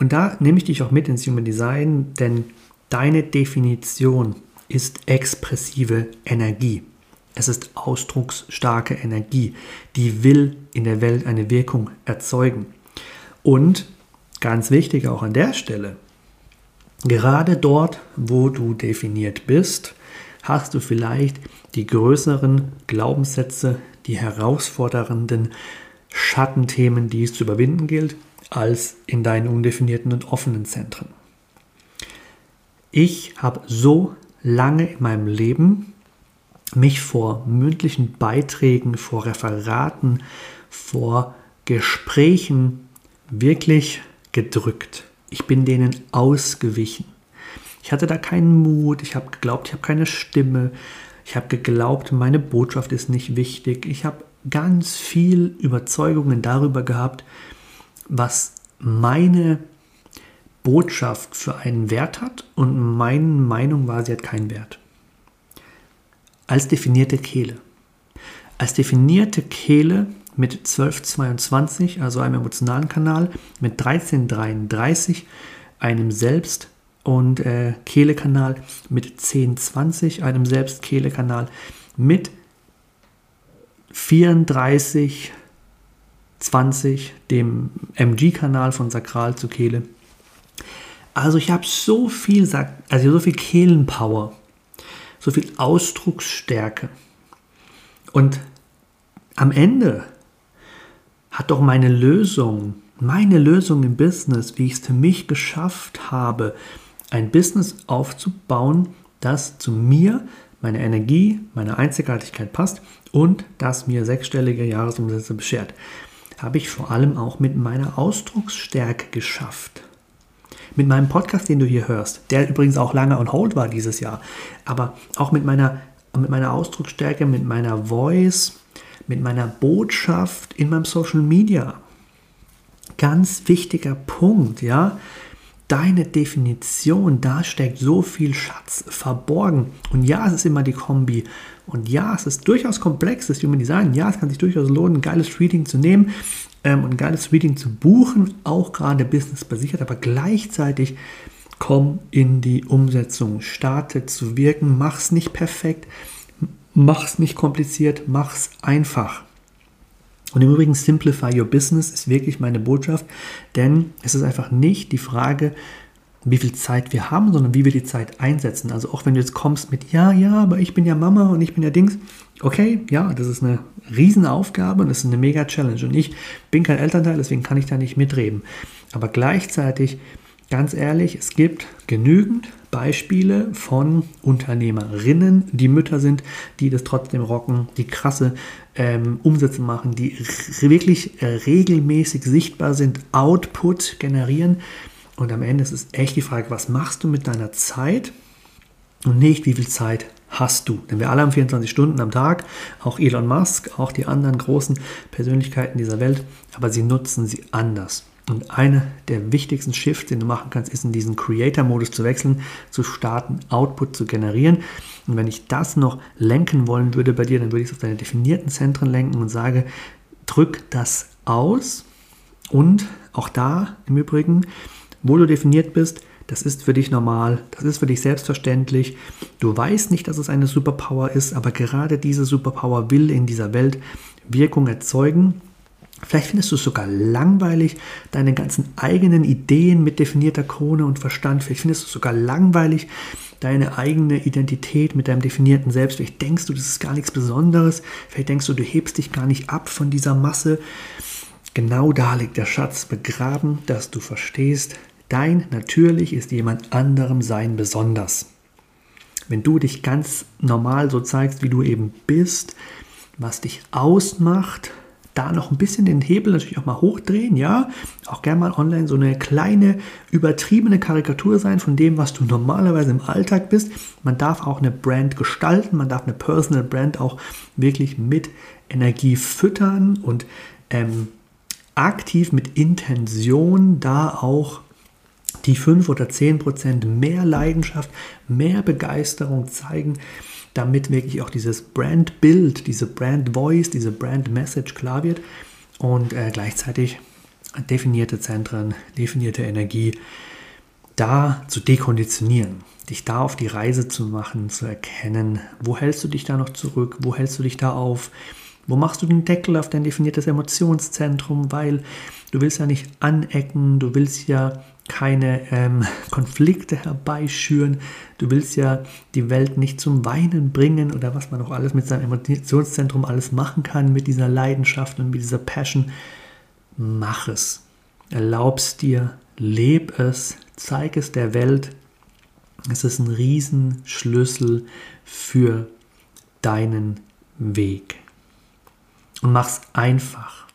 Und da nehme ich dich auch mit ins Human Design, denn deine Definition ist expressive Energie. Es ist ausdrucksstarke Energie, die will in der Welt eine Wirkung erzeugen. Und ganz wichtig auch an der Stelle, gerade dort, wo du definiert bist, hast du vielleicht die größeren Glaubenssätze, die herausfordernden Schattenthemen, die es zu überwinden gilt, als in deinen undefinierten und offenen Zentren. Ich habe so lange in meinem Leben mich vor mündlichen Beiträgen, vor Referaten, vor Gesprächen wirklich gedrückt. Ich bin denen ausgewichen. Ich hatte da keinen Mut, ich habe geglaubt, ich habe keine Stimme, ich habe geglaubt, meine Botschaft ist nicht wichtig. Ich habe ganz viel Überzeugungen darüber gehabt, was meine Botschaft für einen Wert hat und meine Meinung war, sie hat keinen Wert. Als definierte Kehle. Als definierte Kehle mit 1222, also einem emotionalen Kanal, mit 1333, einem Selbst- und äh, Kehlekanal, mit 1020, einem Selbst-Kehlekanal, mit 34, 20, dem MG-Kanal von Sakral zu Kehle. Also ich habe so viel, also so viel Kehlenpower, so viel Ausdrucksstärke. Und am Ende hat doch meine Lösung, meine Lösung im Business, wie ich es für mich geschafft habe, ein Business aufzubauen, das zu mir, meine Energie, meine Einzigartigkeit passt und das mir sechsstellige Jahresumsätze beschert, habe ich vor allem auch mit meiner Ausdrucksstärke geschafft. Mit meinem Podcast, den du hier hörst, der übrigens auch lange on hold war dieses Jahr, aber auch mit meiner, mit meiner Ausdrucksstärke, mit meiner Voice, mit meiner Botschaft in meinem Social Media. Ganz wichtiger Punkt, ja deine Definition, da steckt so viel Schatz verborgen. Und ja, es ist immer die Kombi. Und ja, es ist durchaus komplex, das Human Design. Ja, es kann sich durchaus lohnen, ein geiles Reading zu nehmen ähm, und ein geiles Reading zu buchen, auch gerade businessbasiert, aber gleichzeitig komm in die Umsetzung, starte zu wirken, mach's nicht perfekt, mach's nicht kompliziert, mach's einfach. Und im Übrigen, Simplify Your Business ist wirklich meine Botschaft, denn es ist einfach nicht die Frage, wie viel Zeit wir haben, sondern wie wir die Zeit einsetzen. Also auch wenn du jetzt kommst mit, ja, ja, aber ich bin ja Mama und ich bin ja Dings. Okay, ja, das ist eine Riesenaufgabe und das ist eine mega Challenge. Und ich bin kein Elternteil, deswegen kann ich da nicht mitreden. Aber gleichzeitig, ganz ehrlich, es gibt genügend Beispiele von Unternehmerinnen, die Mütter sind, die das trotzdem rocken, die krasse ähm, Umsätze machen, die wirklich äh, regelmäßig sichtbar sind, Output generieren. Und am Ende ist es echt die Frage, was machst du mit deiner Zeit und nicht, wie viel Zeit hast du. Denn wir alle haben 24 Stunden am Tag, auch Elon Musk, auch die anderen großen Persönlichkeiten dieser Welt, aber sie nutzen sie anders. Und einer der wichtigsten Shifts, den du machen kannst, ist in diesen Creator-Modus zu wechseln, zu starten, Output zu generieren. Und wenn ich das noch lenken wollen würde bei dir, dann würde ich es auf deine definierten Zentren lenken und sage, drück das aus. Und auch da im Übrigen, wo du definiert bist, das ist für dich normal, das ist für dich selbstverständlich. Du weißt nicht, dass es eine Superpower ist, aber gerade diese Superpower will in dieser Welt Wirkung erzeugen Vielleicht findest du es sogar langweilig, deine ganzen eigenen Ideen mit definierter Krone und Verstand. Vielleicht findest du es sogar langweilig, deine eigene Identität mit deinem definierten Selbst. Vielleicht denkst du, das ist gar nichts Besonderes. Vielleicht denkst du, du hebst dich gar nicht ab von dieser Masse. Genau da liegt der Schatz begraben, dass du verstehst, dein natürlich ist jemand anderem sein besonders. Wenn du dich ganz normal so zeigst, wie du eben bist, was dich ausmacht, da noch ein bisschen den Hebel natürlich auch mal hochdrehen, ja. Auch gerne mal online so eine kleine, übertriebene Karikatur sein von dem, was du normalerweise im Alltag bist. Man darf auch eine Brand gestalten, man darf eine Personal Brand auch wirklich mit Energie füttern und ähm, aktiv mit Intention da auch die 5 oder 10 Prozent mehr Leidenschaft, mehr Begeisterung zeigen, damit wirklich auch dieses Brand-Bild, diese Brand-Voice, diese Brand-Message klar wird. Und äh, gleichzeitig definierte Zentren, definierte Energie da zu dekonditionieren, dich da auf die Reise zu machen, zu erkennen, wo hältst du dich da noch zurück, wo hältst du dich da auf, wo machst du den Deckel auf dein definiertes Emotionszentrum, weil du willst ja nicht anecken, du willst ja keine ähm, Konflikte herbeischüren. Du willst ja die Welt nicht zum Weinen bringen oder was man auch alles mit seinem Emotionszentrum alles machen kann, mit dieser Leidenschaft und mit dieser Passion. Mach es. Erlaub's dir, leb es, zeig es der Welt. Es ist ein Riesenschlüssel für deinen Weg. Und mach's einfach.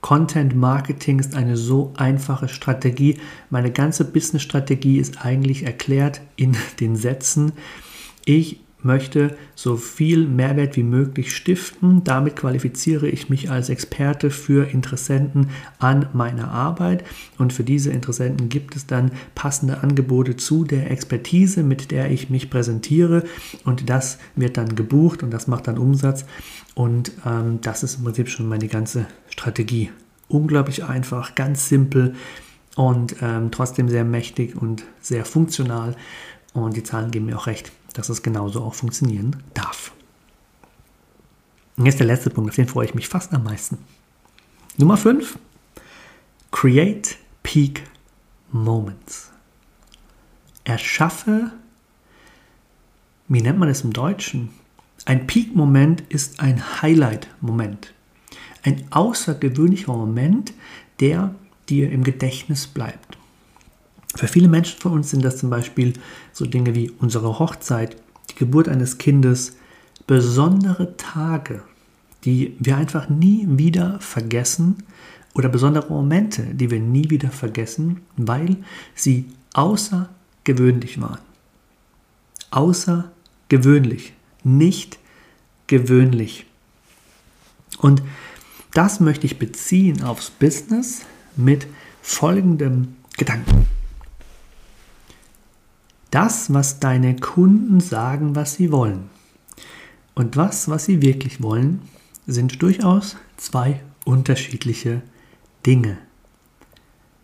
Content Marketing ist eine so einfache Strategie. Meine ganze Business-Strategie ist eigentlich erklärt in den Sätzen. Ich möchte so viel Mehrwert wie möglich stiften. Damit qualifiziere ich mich als Experte für Interessenten an meiner Arbeit. Und für diese Interessenten gibt es dann passende Angebote zu der Expertise, mit der ich mich präsentiere. Und das wird dann gebucht und das macht dann Umsatz. Und ähm, das ist im Prinzip schon meine ganze Strategie. Unglaublich einfach, ganz simpel und ähm, trotzdem sehr mächtig und sehr funktional. Und die Zahlen geben mir auch recht dass es genauso auch funktionieren darf. Und jetzt der letzte Punkt, auf den freue ich mich fast am meisten. Nummer 5. Create Peak Moments. Erschaffe, wie nennt man es im Deutschen? Ein Peak-Moment ist ein Highlight-Moment. Ein außergewöhnlicher Moment, der dir im Gedächtnis bleibt. Für viele Menschen von uns sind das zum Beispiel so Dinge wie unsere Hochzeit, die Geburt eines Kindes, besondere Tage, die wir einfach nie wieder vergessen oder besondere Momente, die wir nie wieder vergessen, weil sie außergewöhnlich waren. Außergewöhnlich, nicht gewöhnlich. Und das möchte ich beziehen aufs Business mit folgendem Gedanken. Das, was deine Kunden sagen, was sie wollen. Und was, was sie wirklich wollen, sind durchaus zwei unterschiedliche Dinge.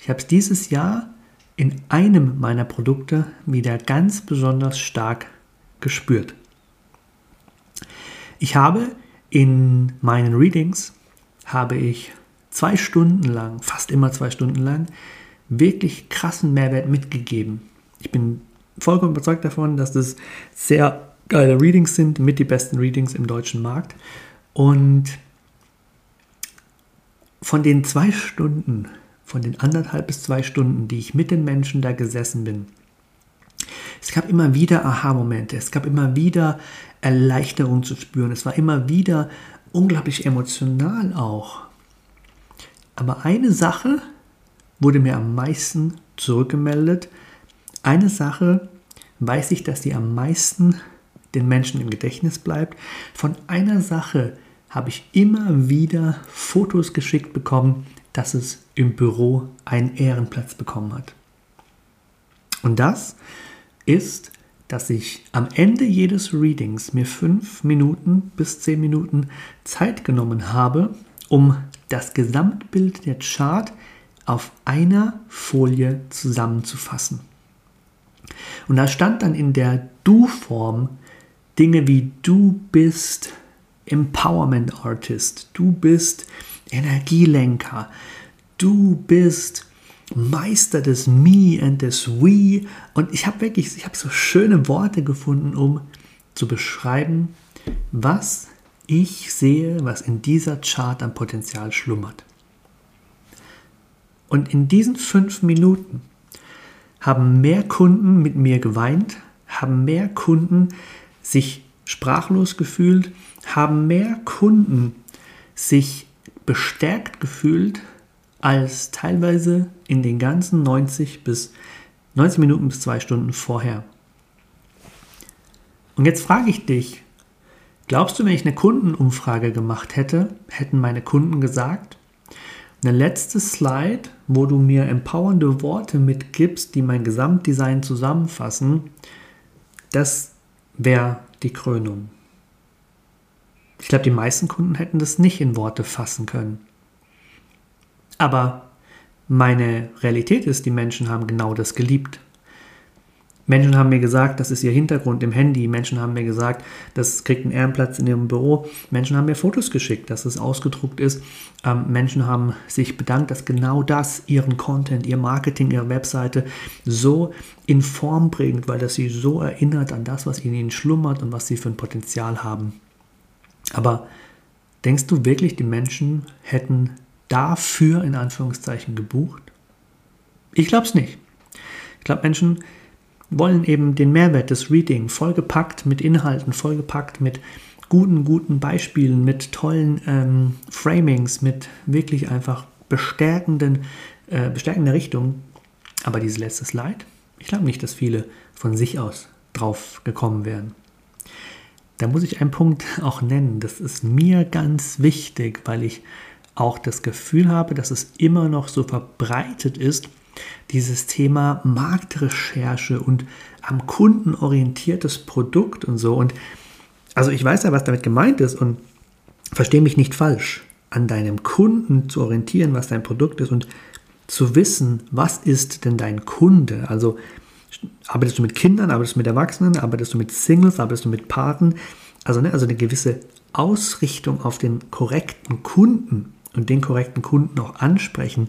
Ich habe es dieses Jahr in einem meiner Produkte wieder ganz besonders stark gespürt. Ich habe in meinen Readings habe ich zwei Stunden lang, fast immer zwei Stunden lang, wirklich krassen Mehrwert mitgegeben. Ich bin vollkommen überzeugt davon, dass das sehr geile Readings sind, mit die besten Readings im deutschen Markt. Und von den zwei Stunden, von den anderthalb bis zwei Stunden, die ich mit den Menschen da gesessen bin, es gab immer wieder Aha-Momente, es gab immer wieder Erleichterung zu spüren, es war immer wieder unglaublich emotional auch. Aber eine Sache wurde mir am meisten zurückgemeldet, eine Sache weiß ich, dass die am meisten den Menschen im Gedächtnis bleibt. Von einer Sache habe ich immer wieder Fotos geschickt bekommen, dass es im Büro einen Ehrenplatz bekommen hat. Und das ist, dass ich am Ende jedes Readings mir fünf Minuten bis zehn Minuten Zeit genommen habe, um das Gesamtbild der Chart auf einer Folie zusammenzufassen. Und da stand dann in der Du-Form Dinge wie du bist Empowerment Artist, du bist Energielenker, du bist Meister des Me and des We. Und ich habe wirklich, ich habe so schöne Worte gefunden, um zu beschreiben, was ich sehe, was in dieser Chart an Potenzial schlummert. Und in diesen fünf Minuten haben mehr Kunden mit mir geweint, haben mehr Kunden sich sprachlos gefühlt, haben mehr Kunden sich bestärkt gefühlt als teilweise in den ganzen 90 bis 90 Minuten bis zwei Stunden vorher. Und jetzt frage ich dich, glaubst du, wenn ich eine Kundenumfrage gemacht hätte, hätten meine Kunden gesagt, eine letzte Slide, wo du mir empowernde Worte mitgibst, die mein Gesamtdesign zusammenfassen, das wäre die Krönung. Ich glaube, die meisten Kunden hätten das nicht in Worte fassen können. Aber meine Realität ist, die Menschen haben genau das geliebt. Menschen haben mir gesagt, das ist ihr Hintergrund im Handy. Menschen haben mir gesagt, das kriegt einen Ehrenplatz in ihrem Büro. Menschen haben mir Fotos geschickt, dass es ausgedruckt ist. Ähm, Menschen haben sich bedankt, dass genau das ihren Content, ihr Marketing, ihre Webseite so in Form bringt, weil das sie so erinnert an das, was in ihnen schlummert und was sie für ein Potenzial haben. Aber denkst du wirklich, die Menschen hätten dafür in Anführungszeichen gebucht? Ich glaube es nicht. Ich glaube, Menschen wollen eben den Mehrwert des Reading vollgepackt mit Inhalten, vollgepackt mit guten, guten Beispielen, mit tollen ähm, Framings, mit wirklich einfach bestärkenden, äh, bestärkender Richtung. Aber dieses letzte Slide, ich glaube nicht, dass viele von sich aus drauf gekommen wären. Da muss ich einen Punkt auch nennen. Das ist mir ganz wichtig, weil ich auch das Gefühl habe, dass es immer noch so verbreitet ist, dieses Thema Marktrecherche und am Kunden orientiertes Produkt und so. Und also ich weiß ja, was damit gemeint ist und verstehe mich nicht falsch. An deinem Kunden zu orientieren, was dein Produkt ist und zu wissen, was ist denn dein Kunde? Also arbeitest du mit Kindern, arbeitest du mit Erwachsenen, arbeitest du mit Singles, arbeitest du mit Paten? Also, ne, also eine gewisse Ausrichtung auf den korrekten Kunden und den korrekten Kunden auch ansprechen,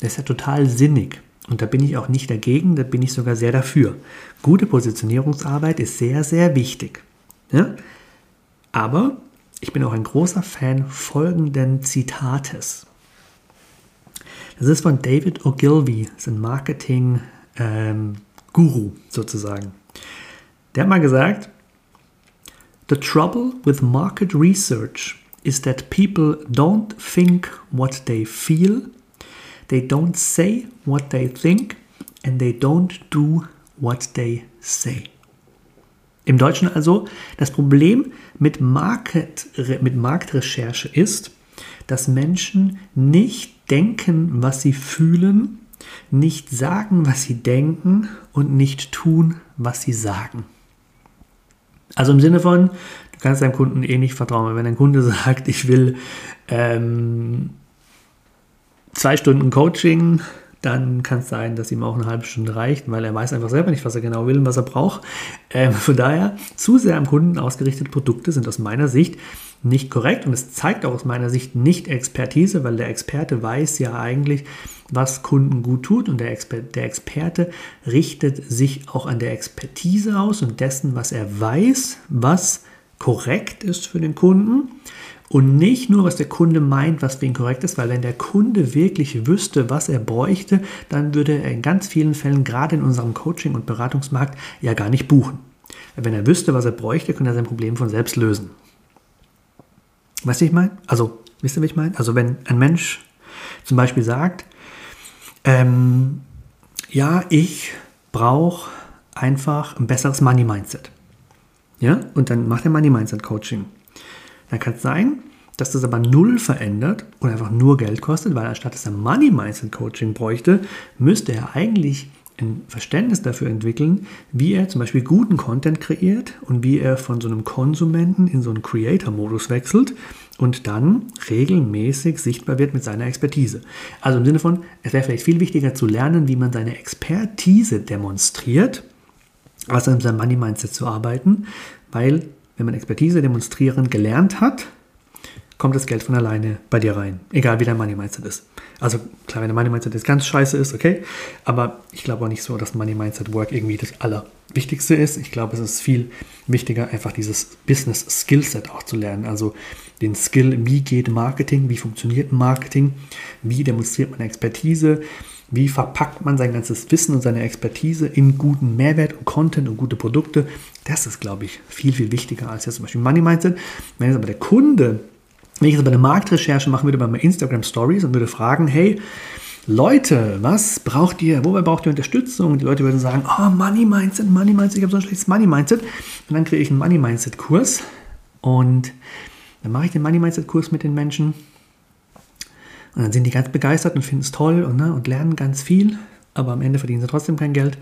das ist ja total sinnig. Und da bin ich auch nicht dagegen, da bin ich sogar sehr dafür. Gute Positionierungsarbeit ist sehr, sehr wichtig. Ja? Aber ich bin auch ein großer Fan folgenden Zitates. Das ist von David Ogilvy, ist ein Marketing-Guru ähm, sozusagen. Der hat mal gesagt, The trouble with market research is that people don't think what they feel, They don't say what they think and they don't do what they say. Im Deutschen also, das Problem mit, Market, mit Marktrecherche ist, dass Menschen nicht denken, was sie fühlen, nicht sagen, was sie denken und nicht tun, was sie sagen. Also im Sinne von, du kannst deinem Kunden eh nicht vertrauen. Wenn ein Kunde sagt, ich will ähm, zwei Stunden Coaching, dann kann es sein, dass ihm auch eine halbe Stunde reicht, weil er weiß einfach selber nicht, was er genau will und was er braucht. Ähm, von daher, zu sehr am Kunden ausgerichtete Produkte sind aus meiner Sicht nicht korrekt und es zeigt auch aus meiner Sicht nicht Expertise, weil der Experte weiß ja eigentlich, was Kunden gut tut und der, Exper der Experte richtet sich auch an der Expertise aus und dessen, was er weiß, was korrekt ist für den Kunden und nicht nur, was der Kunde meint, was für ihn korrekt ist, weil wenn der Kunde wirklich wüsste, was er bräuchte, dann würde er in ganz vielen Fällen, gerade in unserem Coaching- und Beratungsmarkt, ja gar nicht buchen. Wenn er wüsste, was er bräuchte, könnte er sein Problem von selbst lösen. Weißt du, ich meine? Also, wisst ihr, wie ich meine? Also, wenn ein Mensch zum Beispiel sagt, ähm, ja, ich brauche einfach ein besseres Money-Mindset. Ja, und dann macht er Money-Mindset-Coaching. Dann kann es sein, dass das aber null verändert und einfach nur Geld kostet, weil anstatt dass er Money Mindset Coaching bräuchte, müsste er eigentlich ein Verständnis dafür entwickeln, wie er zum Beispiel guten Content kreiert und wie er von so einem Konsumenten in so einen Creator-Modus wechselt und dann regelmäßig sichtbar wird mit seiner Expertise. Also im Sinne von, es wäre vielleicht viel wichtiger zu lernen, wie man seine Expertise demonstriert, als an seinem Money Mindset zu arbeiten, weil wenn man Expertise demonstrieren gelernt hat, kommt das Geld von alleine bei dir rein. Egal wie dein Money Mindset ist. Also klar, wenn der Money Mindset jetzt ganz scheiße ist, okay. Aber ich glaube auch nicht so, dass Money Mindset Work irgendwie das Allerwichtigste ist. Ich glaube, es ist viel wichtiger, einfach dieses Business Skillset auch zu lernen. Also den Skill, wie geht Marketing, wie funktioniert Marketing, wie demonstriert man Expertise, wie verpackt man sein ganzes Wissen und seine Expertise in guten Mehrwert und Content und gute Produkte? Das ist, glaube ich, viel, viel wichtiger als jetzt zum Beispiel Money Mindset. Wenn jetzt aber der Kunde Wenn ich jetzt aber eine Marktrecherche machen würde bei meinen Instagram Stories und würde fragen, hey, Leute, was braucht ihr, wobei braucht ihr Unterstützung? Und die Leute würden sagen, oh, Money Mindset, Money Mindset, ich habe so ein schlechtes Money Mindset. Und dann kriege ich einen Money Mindset Kurs und dann mache ich den Money Mindset Kurs mit den Menschen. Und dann sind die ganz begeistert und finden es toll und, ne, und lernen ganz viel, aber am Ende verdienen sie trotzdem kein Geld.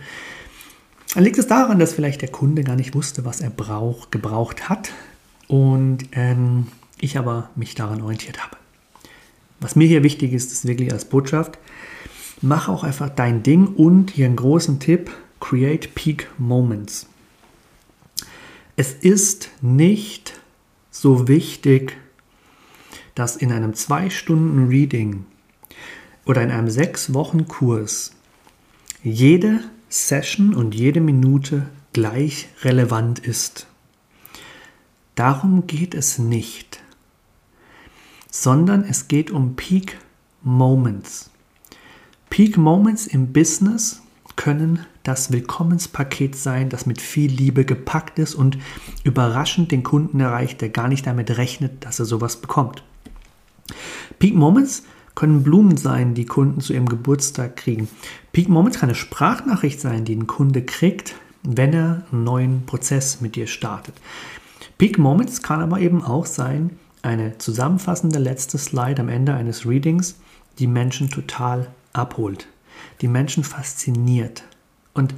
Dann liegt es daran, dass vielleicht der Kunde gar nicht wusste, was er brauch, gebraucht hat und ähm, ich aber mich daran orientiert habe. Was mir hier wichtig ist, ist wirklich als Botschaft, mach auch einfach dein Ding und hier einen großen Tipp, create peak moments. Es ist nicht so wichtig, dass in einem zwei Stunden Reading oder in einem sechs Wochen Kurs jede Session und jede Minute gleich relevant ist. Darum geht es nicht, sondern es geht um Peak Moments. Peak Moments im Business können das Willkommenspaket sein, das mit viel Liebe gepackt ist und überraschend den Kunden erreicht, der gar nicht damit rechnet, dass er sowas bekommt. Peak Moments können Blumen sein, die Kunden zu ihrem Geburtstag kriegen. Peak Moments kann eine Sprachnachricht sein, die ein Kunde kriegt, wenn er einen neuen Prozess mit dir startet. Peak Moments kann aber eben auch sein, eine zusammenfassende letzte Slide am Ende eines Readings, die Menschen total abholt, die Menschen fasziniert. Und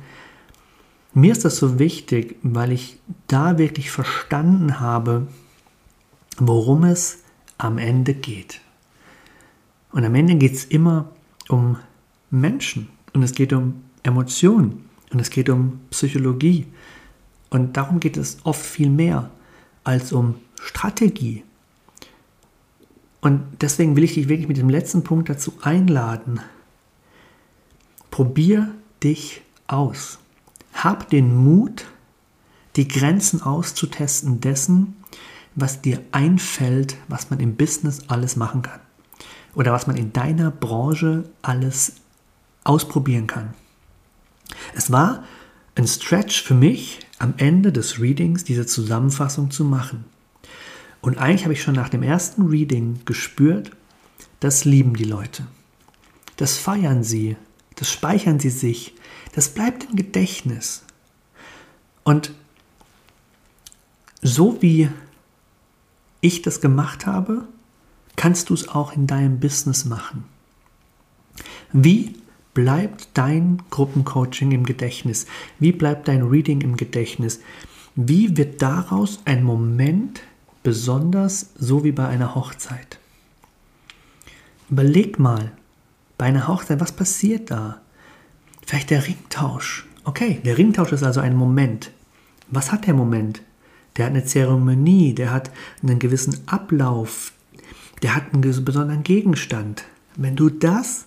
mir ist das so wichtig, weil ich da wirklich verstanden habe, worum es am Ende geht. Und am Ende geht es immer um Menschen und es geht um Emotionen und es geht um Psychologie. Und darum geht es oft viel mehr als um Strategie. Und deswegen will ich dich wirklich mit dem letzten Punkt dazu einladen. Probier dich aus. Hab den Mut, die Grenzen auszutesten dessen, was dir einfällt, was man im Business alles machen kann oder was man in deiner Branche alles ausprobieren kann. Es war ein Stretch für mich, am Ende des Readings diese Zusammenfassung zu machen. Und eigentlich habe ich schon nach dem ersten Reading gespürt, das lieben die Leute. Das feiern sie, das speichern sie sich, das bleibt im Gedächtnis. Und so wie ich das gemacht habe, kannst du es auch in deinem Business machen. Wie bleibt dein Gruppencoaching im Gedächtnis? Wie bleibt dein Reading im Gedächtnis? Wie wird daraus ein Moment besonders, so wie bei einer Hochzeit? Überleg mal, bei einer Hochzeit, was passiert da? Vielleicht der Ringtausch. Okay, der Ringtausch ist also ein Moment. Was hat der Moment? Der hat eine Zeremonie, der hat einen gewissen Ablauf, der hat einen besonderen Gegenstand. Wenn du das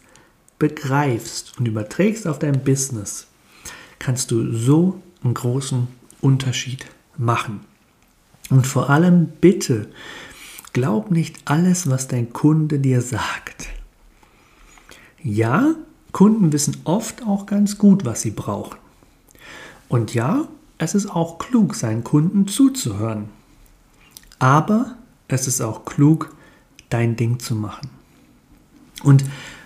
begreifst und überträgst auf dein Business, kannst du so einen großen Unterschied machen. Und vor allem bitte, glaub nicht alles, was dein Kunde dir sagt. Ja, Kunden wissen oft auch ganz gut, was sie brauchen. Und ja, es ist auch klug, seinen Kunden zuzuhören. Aber es ist auch klug, dein Ding zu machen. Und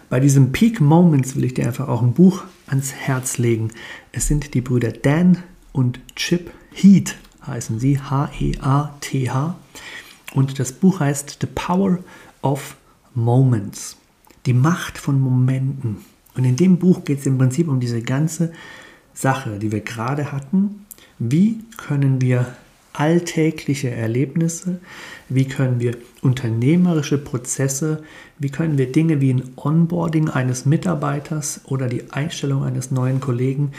bei diesem Peak Moments will ich dir einfach auch ein Buch ans Herz legen. Es sind die Brüder Dan und Chip Heath, heißen sie, H-E-A-T-H. E und das Buch heißt The Power of Moments, die Macht von Momenten. Und in dem Buch geht es im Prinzip um diese ganze Sache, die wir gerade hatten. Wie können wir alltägliche Erlebnisse, wie können wir unternehmerische Prozesse, wie können wir Dinge wie ein Onboarding eines Mitarbeiters oder die Einstellung eines neuen Kollegen,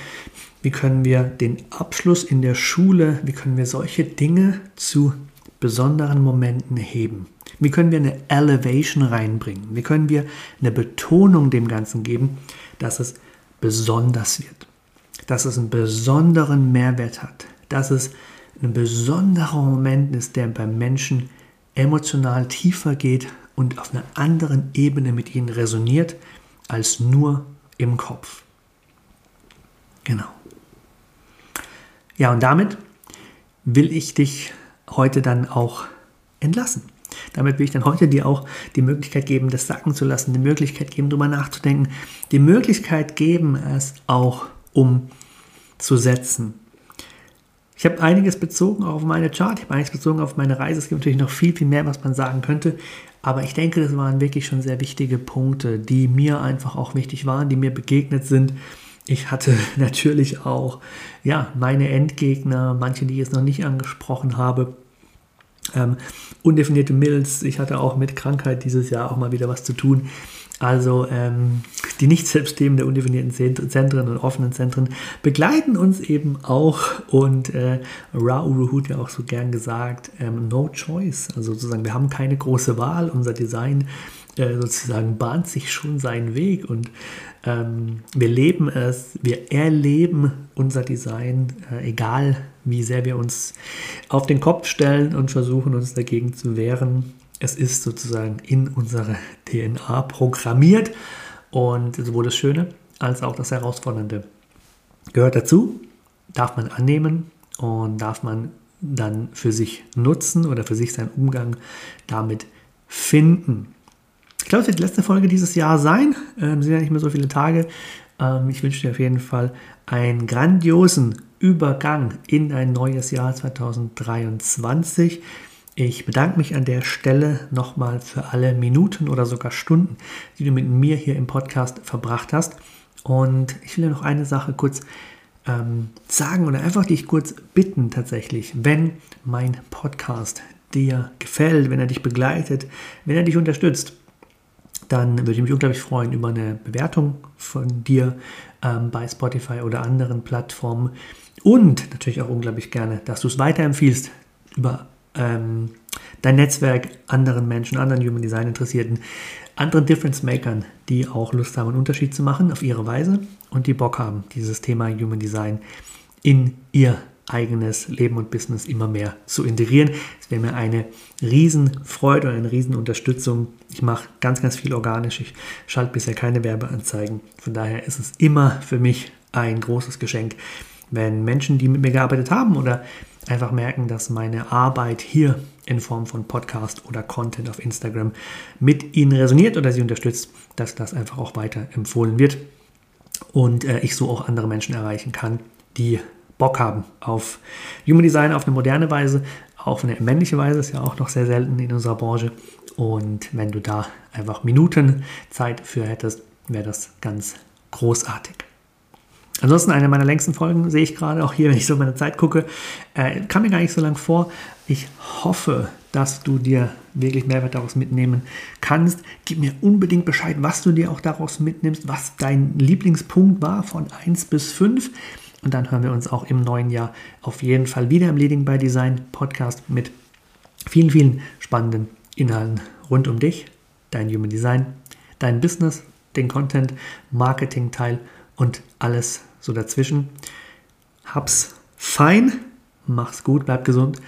wie können wir den Abschluss in der Schule, wie können wir solche Dinge zu besonderen Momenten heben. Wie können wir eine Elevation reinbringen? Wie können wir eine Betonung dem Ganzen geben, dass es besonders wird, dass es einen besonderen Mehrwert hat, dass es ein besonderer Moment ist, der beim Menschen emotional tiefer geht und auf einer anderen Ebene mit ihnen resoniert als nur im Kopf. Genau. Ja, und damit will ich dich heute dann auch entlassen. damit will ich dann heute dir auch die Möglichkeit geben, das sacken zu lassen, die Möglichkeit geben, darüber nachzudenken, die Möglichkeit geben, es auch umzusetzen. Ich habe einiges bezogen auf meine Chart, ich habe einiges bezogen auf meine Reise. Es gibt natürlich noch viel, viel mehr, was man sagen könnte. Aber ich denke, das waren wirklich schon sehr wichtige Punkte, die mir einfach auch wichtig waren, die mir begegnet sind. Ich hatte natürlich auch ja, meine Endgegner, manche, die ich jetzt noch nicht angesprochen habe. Ähm, undefinierte Mills, ich hatte auch mit Krankheit dieses Jahr auch mal wieder was zu tun. Also ähm, die Nicht-Selbstthemen der undefinierten Zentren und offenen Zentren begleiten uns eben auch. Und äh, Ra Uruhut ja auch so gern gesagt, ähm, no choice, also sozusagen wir haben keine große Wahl, unser Design äh, sozusagen bahnt sich schon seinen Weg. Und ähm, wir leben es, wir erleben unser Design, äh, egal wie sehr wir uns auf den Kopf stellen und versuchen uns dagegen zu wehren es ist sozusagen in unsere DNA programmiert und sowohl das Schöne als auch das Herausfordernde gehört dazu, darf man annehmen und darf man dann für sich nutzen oder für sich seinen Umgang damit finden. Ich glaube, es wird die letzte Folge dieses Jahr sein. Ähm, sind ja nicht mehr so viele Tage. Ähm, ich wünsche dir auf jeden Fall einen grandiosen Übergang in ein neues Jahr 2023. Ich bedanke mich an der Stelle nochmal für alle Minuten oder sogar Stunden, die du mit mir hier im Podcast verbracht hast. Und ich will dir noch eine Sache kurz ähm, sagen oder einfach dich kurz bitten tatsächlich, wenn mein Podcast dir gefällt, wenn er dich begleitet, wenn er dich unterstützt, dann würde ich mich unglaublich freuen über eine Bewertung von dir ähm, bei Spotify oder anderen Plattformen und natürlich auch unglaublich gerne, dass du es weiterempfiehlst über ähm, dein Netzwerk anderen Menschen, anderen Human Design Interessierten, anderen Difference Makern, die auch Lust haben, einen Unterschied zu machen auf ihre Weise und die Bock haben, dieses Thema Human Design in ihr eigenes Leben und Business immer mehr zu integrieren. Es wäre mir eine Riesenfreude und eine Riesenunterstützung. Ich mache ganz, ganz viel organisch. Ich schalte bisher keine Werbeanzeigen. Von daher ist es immer für mich ein großes Geschenk, wenn Menschen, die mit mir gearbeitet haben oder einfach merken, dass meine Arbeit hier in Form von Podcast oder Content auf Instagram mit ihnen resoniert oder sie unterstützt, dass das einfach auch weiter empfohlen wird und äh, ich so auch andere Menschen erreichen kann, die Bock haben auf Human Design auf eine moderne Weise, auf eine männliche Weise, ist ja auch noch sehr selten in unserer Branche. Und wenn du da einfach Minuten Zeit für hättest, wäre das ganz großartig. Ansonsten eine meiner längsten Folgen sehe ich gerade, auch hier, wenn ich so meine Zeit gucke, äh, kam mir gar nicht so lang vor. Ich hoffe, dass du dir wirklich Mehrwert daraus mitnehmen kannst. Gib mir unbedingt Bescheid, was du dir auch daraus mitnimmst, was dein Lieblingspunkt war von 1 bis 5. Und dann hören wir uns auch im neuen Jahr auf jeden Fall wieder im Leading by Design Podcast mit vielen, vielen spannenden Inhalten rund um dich, dein Human Design, dein Business, den Content, Marketing-Teil und alles so dazwischen. Hab's fein, mach's gut, bleib gesund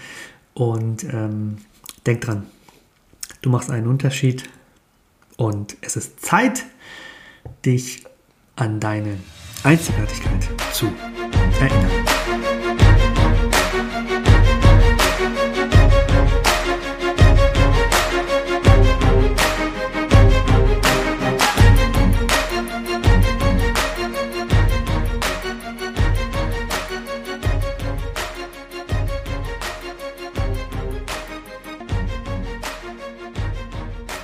und ähm, denk dran, du machst einen Unterschied und es ist Zeit, dich an deine Einzigartigkeit zu erinnern.